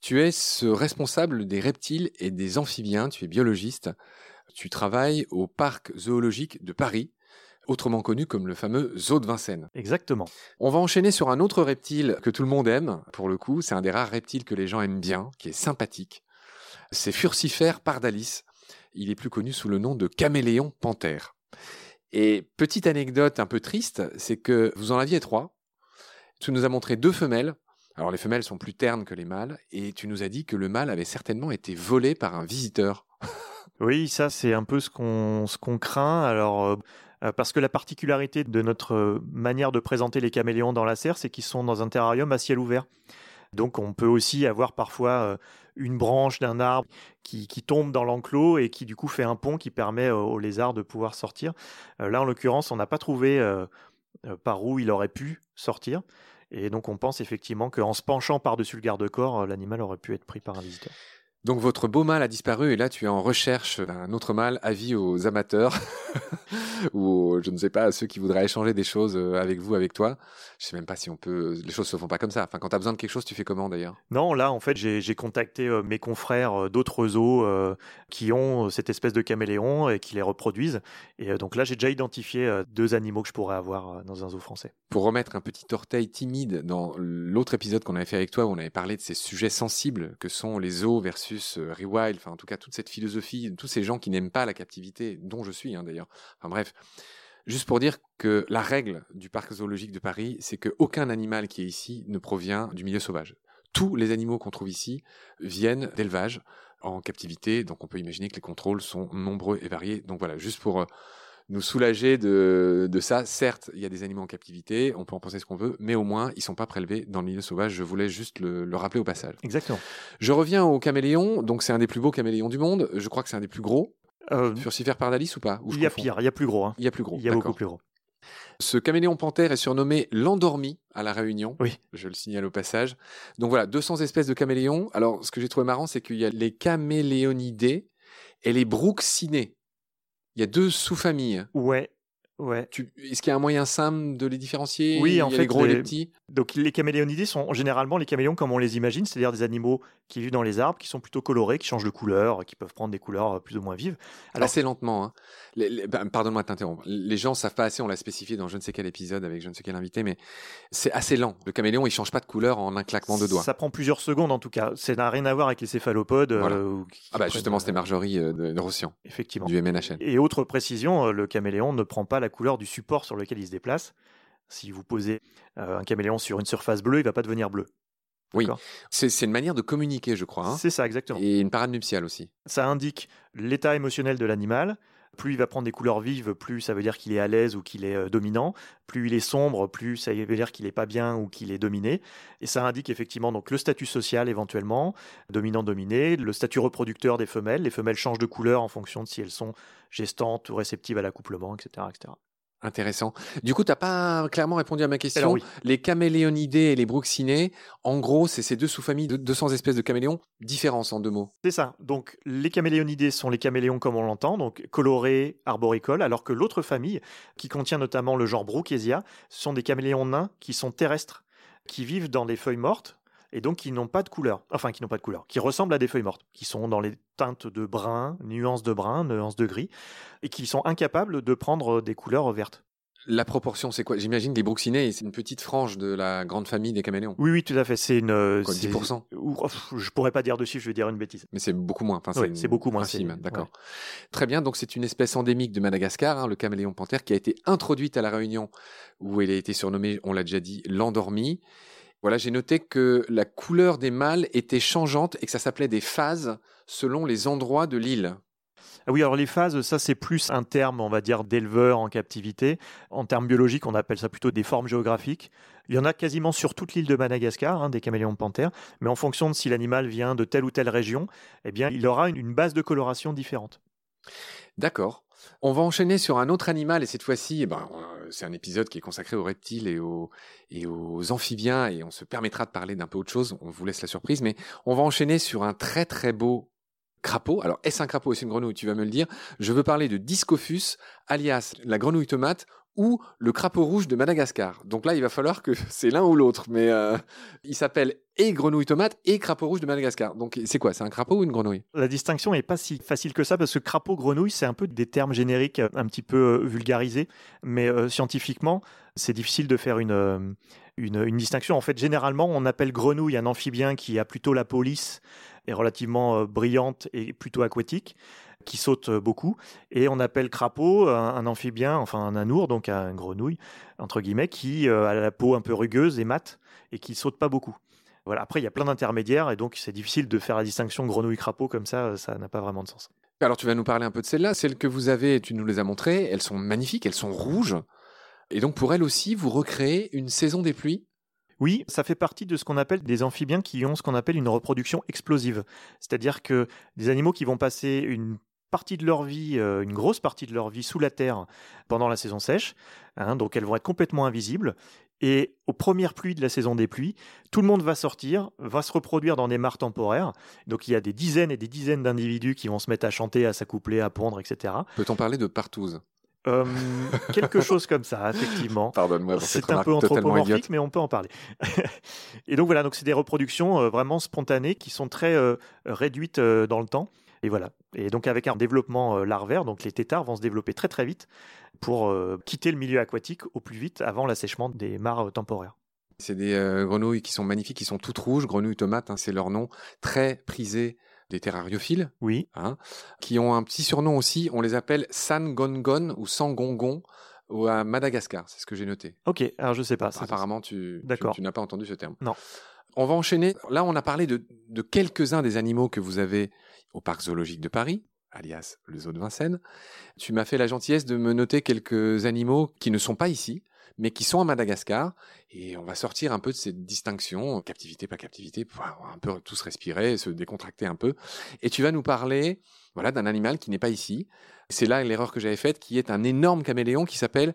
Tu es ce responsable des reptiles et des amphibiens, tu es biologiste. Tu travailles au parc zoologique de Paris, autrement connu comme le fameux zoo de Vincennes. Exactement. On va enchaîner sur un autre reptile que tout le monde aime, pour le coup, c'est un des rares reptiles que les gens aiment bien, qui est sympathique. C'est Furcifère pardalis. Il est plus connu sous le nom de caméléon panthère. Et petite anecdote un peu triste, c'est que vous en aviez trois. Tu nous as montré deux femelles alors les femelles sont plus ternes que les mâles, et tu nous as dit que le mâle avait certainement été volé par un visiteur. oui, ça c'est un peu ce qu'on craint. Alors euh, euh, parce que la particularité de notre euh, manière de présenter les caméléons dans la serre, c'est qu'ils sont dans un terrarium à ciel ouvert. Donc on peut aussi avoir parfois une branche d'un arbre qui, qui, tombe dans l'enclos et qui du coup fait un pont qui permet aux lézards de pouvoir sortir. Là en l'occurrence, on n'a pas trouvé par où il aurait pu sortir. Et donc on pense effectivement qu'en se penchant par-dessus le garde-corps, euh, l'animal aurait pu être pris par un visiteur. Donc votre beau mâle a disparu et là tu es en recherche d'un autre mâle, avis aux amateurs ou je ne sais pas à ceux qui voudraient échanger des choses euh, avec vous, avec toi. Je sais même pas si on peut. Les choses se font pas comme ça. Enfin, quand tu as besoin de quelque chose, tu fais comment d'ailleurs? Non, là en fait j'ai contacté euh, mes confrères d'autres zoos qui ont cette espèce de caméléon et qui les reproduisent. Et donc là j'ai déjà identifié deux animaux que je pourrais avoir dans un zoo français. Pour remettre un petit orteil timide dans l'autre épisode qu'on avait fait avec toi, où on avait parlé de ces sujets sensibles que sont les zoos versus euh, Rewild, en tout cas toute cette philosophie, tous ces gens qui n'aiment pas la captivité, dont je suis hein, d'ailleurs. Enfin bref, juste pour dire que la règle du parc zoologique de Paris, c'est qu'aucun animal qui est ici ne provient du milieu sauvage. Tous les animaux qu'on trouve ici viennent d'élevage en captivité, donc on peut imaginer que les contrôles sont nombreux et variés. Donc voilà, juste pour euh, nous soulager de, de ça. Certes, il y a des animaux en captivité, on peut en penser ce qu'on veut, mais au moins, ils sont pas prélevés dans le milieu sauvage. Je voulais juste le, le rappeler au passage. Exactement. Je reviens au caméléon. Donc, c'est un des plus beaux caméléons du monde. Je crois que c'est un des plus gros. Euh, Furcifère pardalis ou pas Il y a pire, il y a plus gros. Hein. Il y a plus gros. Il y a beaucoup plus gros. Ce caméléon panthère est surnommé l'endormi à La Réunion. Oui. Je le signale au passage. Donc voilà, 200 espèces de caméléons. Alors, ce que j'ai trouvé marrant, c'est qu'il y a les caméléonidés et les brooksinae. Il y a deux sous-familles. Ouais, Ouais. Est-ce qu'il y a un moyen simple de les différencier? Oui, en Il y a fait, les gros et les- les petits? Donc les caméléonidés sont généralement les caméléons comme on les imagine, c'est-à-dire des animaux qui vivent dans les arbres, qui sont plutôt colorés, qui changent de couleur, qui peuvent prendre des couleurs euh, plus ou moins vives. Alors- Assez lentement. Hein. Les- les- ben, Pardonne-moi de t'interrompre. Les gens savent pas assez, on l'a spécifié dans je ne sais quel épisode avec je ne sais quel invité, mais c'est assez lent. Le caméléon, il change pas de couleur en un claquement de doigts. Ça prend plusieurs secondes en tout cas. Ça n'a rien à voir avec les céphalopodes. euh, Voilà. ou qui Ah bah justement, c'était Marjorie euh, de, de Rossian, Effectivement. du MNHN. Et autre précision, le caméléon ne prend pas la couleur du support sur lequel il se déplace. Si vous posez euh, un caméléon sur une surface bleue, il va pas devenir bleu. Oui, c'est une manière de communiquer, je crois. hein. C'est ça, exactement. Et une parade nuptiale aussi. Ça indique l'état émotionnel de l'animal. Plus il va prendre des couleurs vives, plus ça veut dire qu'il est à l'aise ou qu'il est euh, dominant. Plus il est sombre, plus ça veut dire qu'il est pas bien ou qu'il est dominé. Et ça indique effectivement donc le statut social éventuellement, dominant-dominé, le statut reproducteur des femelles. Les femelles changent de couleur en fonction de si elles sont gestantes ou réceptives à l'accouplement, etc., etc. Intéressant. Du coup, t'as pas clairement répondu à ma question. Alors oui, Les caméléonidés et les bruxinés, en gros, c'est ces deux sous-familles de 200 espèces de caméléons. Différence en deux mots. c'est ça. Donc les caméléonidés sont les caméléons comme on l'entend, donc colorés, arboricoles, alors que l'autre famille, qui contient notamment le genre Brookesia, sont des caméléons nains qui sont terrestres, qui vivent dans des feuilles mortes et donc qui n'ont pas de couleur, enfin qui n'ont pas de couleur, qui ressemblent à des feuilles mortes, qui sont dans les teintes de brun, nuances de brun, nuances de gris, et qui sont incapables de prendre des couleurs vertes. La proportion, c'est quoi? J'imagine les bruxinés, c'est une petite frange de la grande famille des caméléons. Oui, oui, tout à fait. C'est une. euh, Quoi, c'est- 10% ou- oh, Je pourrais pas dire de chiffre, je vais dire une bêtise. Mais c'est beaucoup moins. Enfin, une- c'est beaucoup moins, infime, D'accord. ouais. Très bien. Donc, c'est une espèce endémique de Madagascar, hein, le caméléon panthère, qui a été introduite à la Réunion, où elle a été surnommée, on l'a déjà dit, l'endormi. Voilà, j'ai noté que la couleur des mâles était changeante et que ça s'appelait des phases selon les endroits de l'île. Ah oui, alors les phases, ça c'est plus un terme, on va dire, d'éleveur en captivité. En termes biologiques, on appelle ça plutôt des formes géographiques. Il y en a quasiment sur toute l'île de Madagascar, hein, des caméléons panthères, mais en fonction de si l'animal vient de telle ou telle région, eh bien, il aura une, une base de coloration différente. D'accord. On va enchaîner sur un autre animal et cette fois-ci, eh ben, euh, c'est un épisode qui est consacré aux reptiles et aux, amphibiens et on se permettra de parler d'un peu autre chose. On vous laisse la surprise, mais on va enchaîner sur un très très beau crapaud. Alors, est-ce un crapaud? Ou est-ce une grenouille Tu vas me le dire. Je veux parler de Discophus, alias la grenouille tomate ou le crapaud rouge de Madagascar. Donc là, il va falloir que c'est l'un ou l'autre, mais euh, il s'appelle et grenouille tomate et crapaud rouge de Madagascar. Donc c'est quoi? C'est un crapaud ou une grenouille? La distinction n'est pas si facile que ça parce que crapaud, grenouille, c'est un peu des termes génériques euh, un petit peu euh, vulgarisés, mais scientifiquement, c'est difficile de faire une, une, distinction. En fait, généralement, on appelle grenouille un amphibien qui a plutôt la peau lisse et relativement brillante et plutôt aquatique, qui saute euh, beaucoup, et on appelle crapaud un, un amphibien, enfin un anour, donc un grenouille entre guillemets, qui euh, a la peau un peu rugueuse et mate et qui saute pas beaucoup. Voilà. Après, il y a plein d'intermédiaires et donc c'est difficile de faire la distinction grenouille-crapaud comme ça, ça n'a pas vraiment de sens. Alors tu vas nous parler un peu de celles-là. Celles que vous avez, tu nous les as montrées, elles sont magnifiques, elles sont rouges. Et donc pour elles aussi, vous recréez une saison des pluies? Oui, ça fait partie de ce qu'on appelle des amphibiens qui ont ce qu'on appelle une reproduction explosive. C'est-à-dire que des animaux qui vont passer une partie de leur vie, euh, une grosse partie de leur vie sous la terre pendant la saison sèche, hein, donc elles vont être complètement invisibles. Et aux premières pluies de la saison des pluies, tout le monde va sortir, va se reproduire dans des mares temporaires. Donc il y a des dizaines et des dizaines d'individus qui vont se mettre à chanter, à s'accoupler, à pondre, etc. Peut-on parler de partouze? Euh, quelque chose comme ça, effectivement. Pardonne-moi C'est un peu anthropomorphique, mais on peut en parler. et donc voilà, donc c'est des reproductions euh, vraiment spontanées qui sont très euh, réduites dans le temps. Et voilà. Et donc avec un développement euh, larvaire, donc les têtards vont se développer très très vite pour euh, quitter le milieu aquatique au plus vite avant l'assèchement des mares euh, temporaires. C'est des euh, grenouilles qui sont magnifiques, qui sont toutes rouges, grenouilles tomates, hein, c'est leur nom, très prisé des terrariophiles, Oui. hein, qui ont un petit surnom aussi, on les appelle Sangongon ou Sangongon ou à Madagascar, c'est ce que j'ai noté. Ok. Alors je sais pas. c'est- Apparemment, tu, tu, tu n'as pas entendu ce terme. Non. On va enchaîner. Là, on a parlé de, de quelques-uns des animaux que vous avez au parc zoologique de Paris, alias le zoo de Vincennes. Tu m'as fait la gentillesse de me noter quelques animaux qui ne sont pas ici, mais qui sont à Madagascar. Et on va sortir un peu de cette distinction, captivité, pas captivité, pour un peu tous respirer, se décontracter un peu. Et tu vas nous parler voilà, d'un animal qui n'est pas ici. C'est là l'erreur que j'avais faite, qui est un énorme caméléon qui s'appelle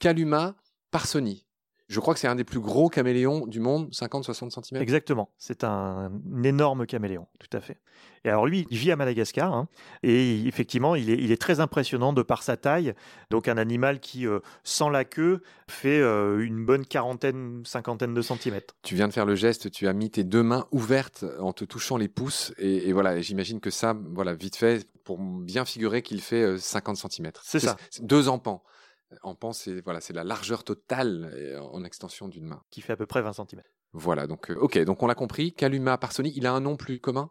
Caluma parsoni. Je crois que c'est un des plus gros caméléons du monde, 50-60 cm. Exactement, c'est un, énorme caméléon, tout à fait. Et alors lui, il vit à Madagascar, hein, et effectivement, il est, très impressionnant de par sa taille. Donc un animal qui, euh, sans la queue, fait euh, une bonne quarantaine, cinquantaine de centimètres. Tu viens de faire le geste, tu as mis tes deux mains ouvertes en te touchant les pouces, et, voilà, j'imagine que ça, voilà, vite fait, pour bien figurer qu'il fait 50 euh, cm. C'est ça. Deux empans. En pan, c'est voilà, c'est la largeur totale euh, en extension d'une main. Qui fait à peu près 20 cm. Voilà, donc euh, ok, donc on l'a compris. Caluma parsoni, il a un nom plus commun?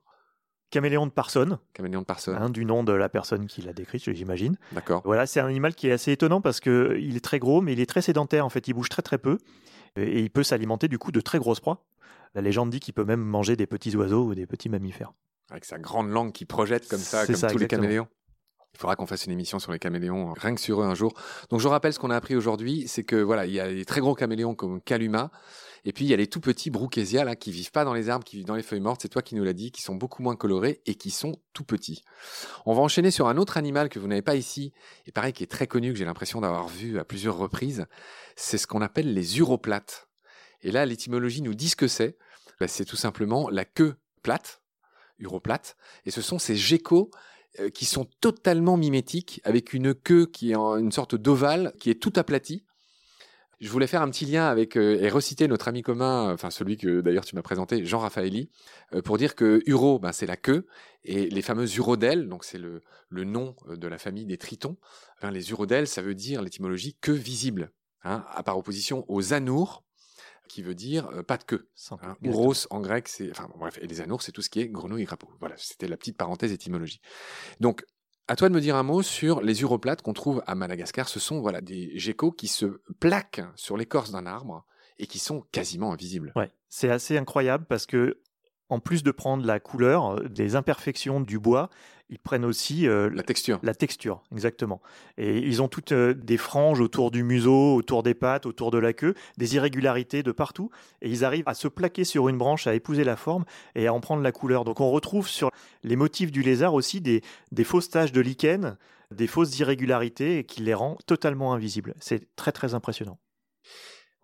Caméléon de Parson. Caméléon de Parson. Hein, du nom de la personne qui l'a décrit, j'imagine. D'accord. Voilà, c'est un animal qui est assez étonnant parce que il est très gros, mais il est très sédentaire. En fait, il bouge très très peu et il peut s'alimenter du coup de très grosses proies. La légende dit qu'il peut même manger des petits oiseaux ou des petits mammifères. Avec sa grande langue qui projette comme ça, comme tous les caméléons. Il faudra qu'on fasse une émission sur les caméléons, euh, rien que sur eux un jour. Donc je rappelle ce qu'on a appris aujourd'hui, c'est que voilà, il y a les très gros caméléons comme Caluma, et puis il y a les tout petits Brookesia là qui vivent pas dans les arbres, qui vivent dans les feuilles mortes. C'est toi qui nous l'as dit, qui sont beaucoup moins colorés et qui sont tout petits. On va enchaîner sur un autre animal que vous n'avez pas ici, et pareil qui est très connu, que j'ai l'impression d'avoir vu à plusieurs reprises. C'est ce qu'on appelle les uroplates. Et là, l'étymologie nous dit ce que c'est. Ben, c'est tout simplement la queue plate, uroplate, et ce sont ces geckos qui sont totalement mimétiques, avec une queue qui est en une sorte d'ovale, qui est tout aplatie. Je voulais faire un petit lien avec euh, et reciter notre ami commun, enfin celui que d'ailleurs tu m'as présenté, Jean Raffaelli, euh, pour dire que uro, ben, c'est la queue, et les fameuses urodèles, donc c'est le, le nom de la famille des tritons. les urodèles, ça veut dire l'étymologie queue visible, hein, à par opposition aux anours, qui veut dire euh, pas de queue. Hein, en grec, c'est enfin bref, et les anours, c'est tout ce qui est grenouille et crapaud. Voilà, c'était la petite parenthèse étymologie. Donc à toi de me dire un mot sur les uroplates qu'on trouve à Madagascar. Ce sont voilà des geckos qui se plaquent sur l'écorce d'un arbre et qui sont quasiment invisibles. Ouais, c'est assez incroyable parce que en plus de prendre la couleur, euh, des imperfections du bois, ils prennent aussi euh, la texture. La texture, exactement. Et ils ont toutes euh, des franges autour du museau, autour des pattes, autour de la queue, des irrégularités de partout. Et ils arrivent à se plaquer sur une branche, à épouser la forme et à en prendre la couleur. Donc on retrouve sur les motifs du lézard aussi des, des fausses taches de lichen, des fausses irrégularités qui les rend totalement invisibles. C'est très très impressionnant.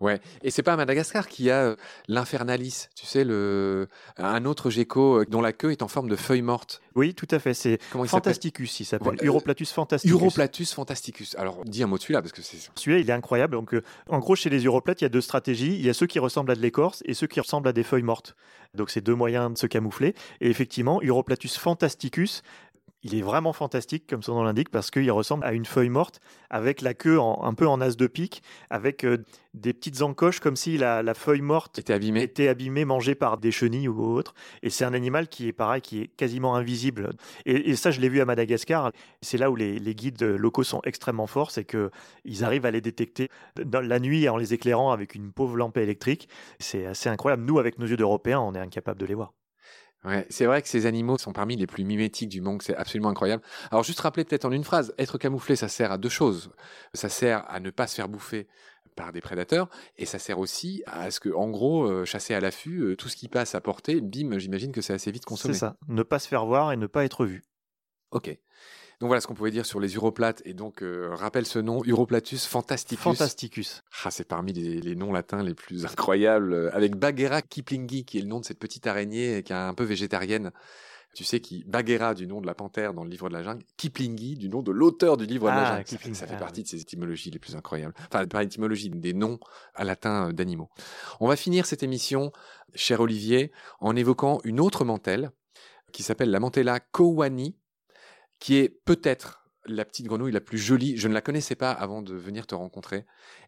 Ouais, et c'est pas à Madagascar qu'il y a euh, l'infernalis, tu sais, le un autre gecko euh, dont la queue est en forme de feuille morte. Oui, tout à fait. C'est Fantasticus, il s'appelle. Uroplatus fantasticus. Uroplatus fantasticus. Alors, dis un mot dessus là parce que c'est. Celui-là, il est incroyable. Donc, euh, en gros, chez les uroplates, il y a deux stratégies. Il y a ceux qui ressemblent à de l'écorce et ceux qui ressemblent à des feuilles mortes. Donc, c'est deux moyens de se camoufler. Et effectivement, Uroplatus fantasticus, il est vraiment fantastique, comme son nom l'indique, parce qu'il ressemble à une feuille morte, avec la queue un peu en as de pique, avec euh, des petites encoches, comme si la, feuille morte était abîmée. était abîmée, mangée par des chenilles ou autre. Et c'est un animal qui est pareil, qui est quasiment invisible. Et, ça, je l'ai vu à Madagascar. C'est là où les, guides locaux sont extrêmement forts, c'est qu'ils arrivent à les détecter dans la nuit en les éclairant avec une pauvre lampe électrique. C'est assez incroyable. Nous, avec nos yeux d'Européens, on est incapable de les voir. Ouais, c'est vrai que ces animaux sont parmi les plus mimétiques du monde, c'est absolument incroyable. Alors juste rappeler peut-être en une phrase, être camouflé, ça sert à deux choses. Ça sert à ne pas se faire bouffer par des prédateurs, et ça sert aussi à ce que, en gros, euh, chasser à l'affût, euh, tout ce qui passe à portée, bim, j'imagine que c'est assez vite consommé. C'est ça, ne pas se faire voir et ne pas être vu. Ok. Donc voilà ce qu'on pouvait dire sur les uroplates. Et donc, euh, rappelle ce nom, Uroplatus fantasticus. Fantasticus. Ah, c'est parmi les, noms latins les plus incroyables. Euh, avec Bagheera kiplingi, qui est le nom de cette petite araignée qui est un peu végétarienne. Tu sais, qui Bagheera du nom de la panthère dans le livre de la jungle, Kiplingi du nom de l'auteur du livre de la ah, jungle. ça, fait ah, partie de ces étymologies les plus incroyables. Enfin, pas étymologie, des noms à latin euh, d'animaux. On va finir cette émission, cher Olivier, en évoquant une autre mantelle qui s'appelle la mantella kowani qui est peut-être la petite grenouille la plus jolie. Je ne la connaissais pas avant de venir te rencontrer.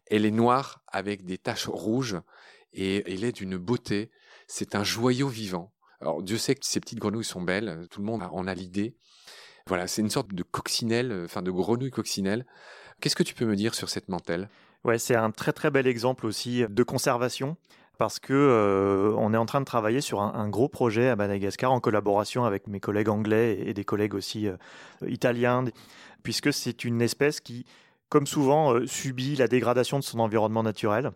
Elle est noire avec des taches rouges et elle est d'une beauté. C'est un joyau vivant. Alors Dieu sait que ces petites grenouilles sont belles, tout le monde en a l'idée. Voilà, c'est une sorte de coccinelle, enfin de grenouille coccinelle. Qu'est-ce que tu peux me dire sur cette mantelle? Ouais, c'est un très très bel exemple aussi de conservation parce que euh, on est en train de travailler sur un, gros projet à Madagascar en collaboration avec mes collègues anglais et, des collègues aussi euh, italiens, puisque c'est une espèce qui, comme souvent, euh, subit la dégradation de son environnement naturel.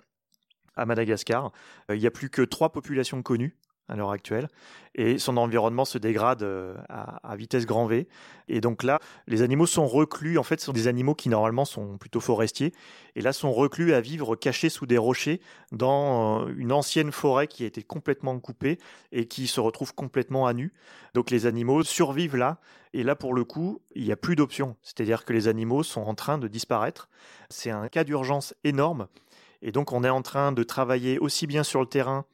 À Madagascar, il n'y a plus que trois populations connues à l'heure actuelle, et son environnement se dégrade euh, à, vitesse grand V. Et donc là, les animaux sont reclus, en fait, ce sont des animaux qui normalement sont plutôt forestiers, et là sont reclus à vivre cachés sous des rochers dans euh, une ancienne forêt qui a été complètement coupée et qui se retrouve complètement à nu. Donc les animaux survivent là, et là pour le coup, il n'y a plus d'options, c'est-à-dire que les animaux sont en train de disparaître. C'est un cas d'urgence énorme. Et donc on est en train de travailler aussi bien sur le terrain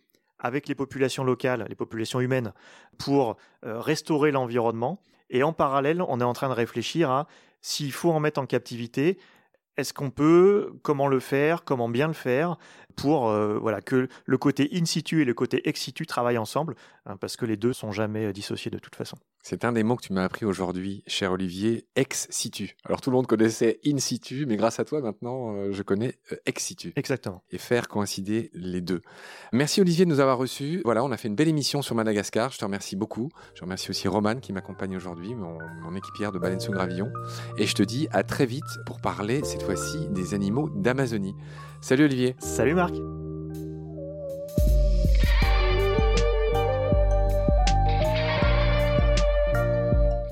avec les populations locales, les populations humaines, pour euh, restaurer l'environnement. Et en parallèle, on est en train de réfléchir à s'il faut en mettre en captivité, est-ce qu'on peut, comment le faire, comment bien le faire, pour euh, voilà que le côté in situ et le côté ex situ travaillent ensemble, hein, parce que les deux sont jamais euh, dissociés de toute façon. C'est un des mots que tu m'as appris aujourd'hui, cher Olivier, ex situ. Alors tout le monde connaissait in situ, mais grâce à toi maintenant, euh, je connais ex situ. Exactement. Et faire coïncider les deux. Merci Olivier de nous avoir reçus. Voilà, on a fait une belle émission sur Madagascar. Je te remercie beaucoup. Je remercie aussi Roman qui m'accompagne aujourd'hui, mon, mon, équipière de Baleine sous Gravillon. Et je te dis à très vite pour parler cette fois-ci des animaux d'Amazonie. Salut Olivier. Salut Marc.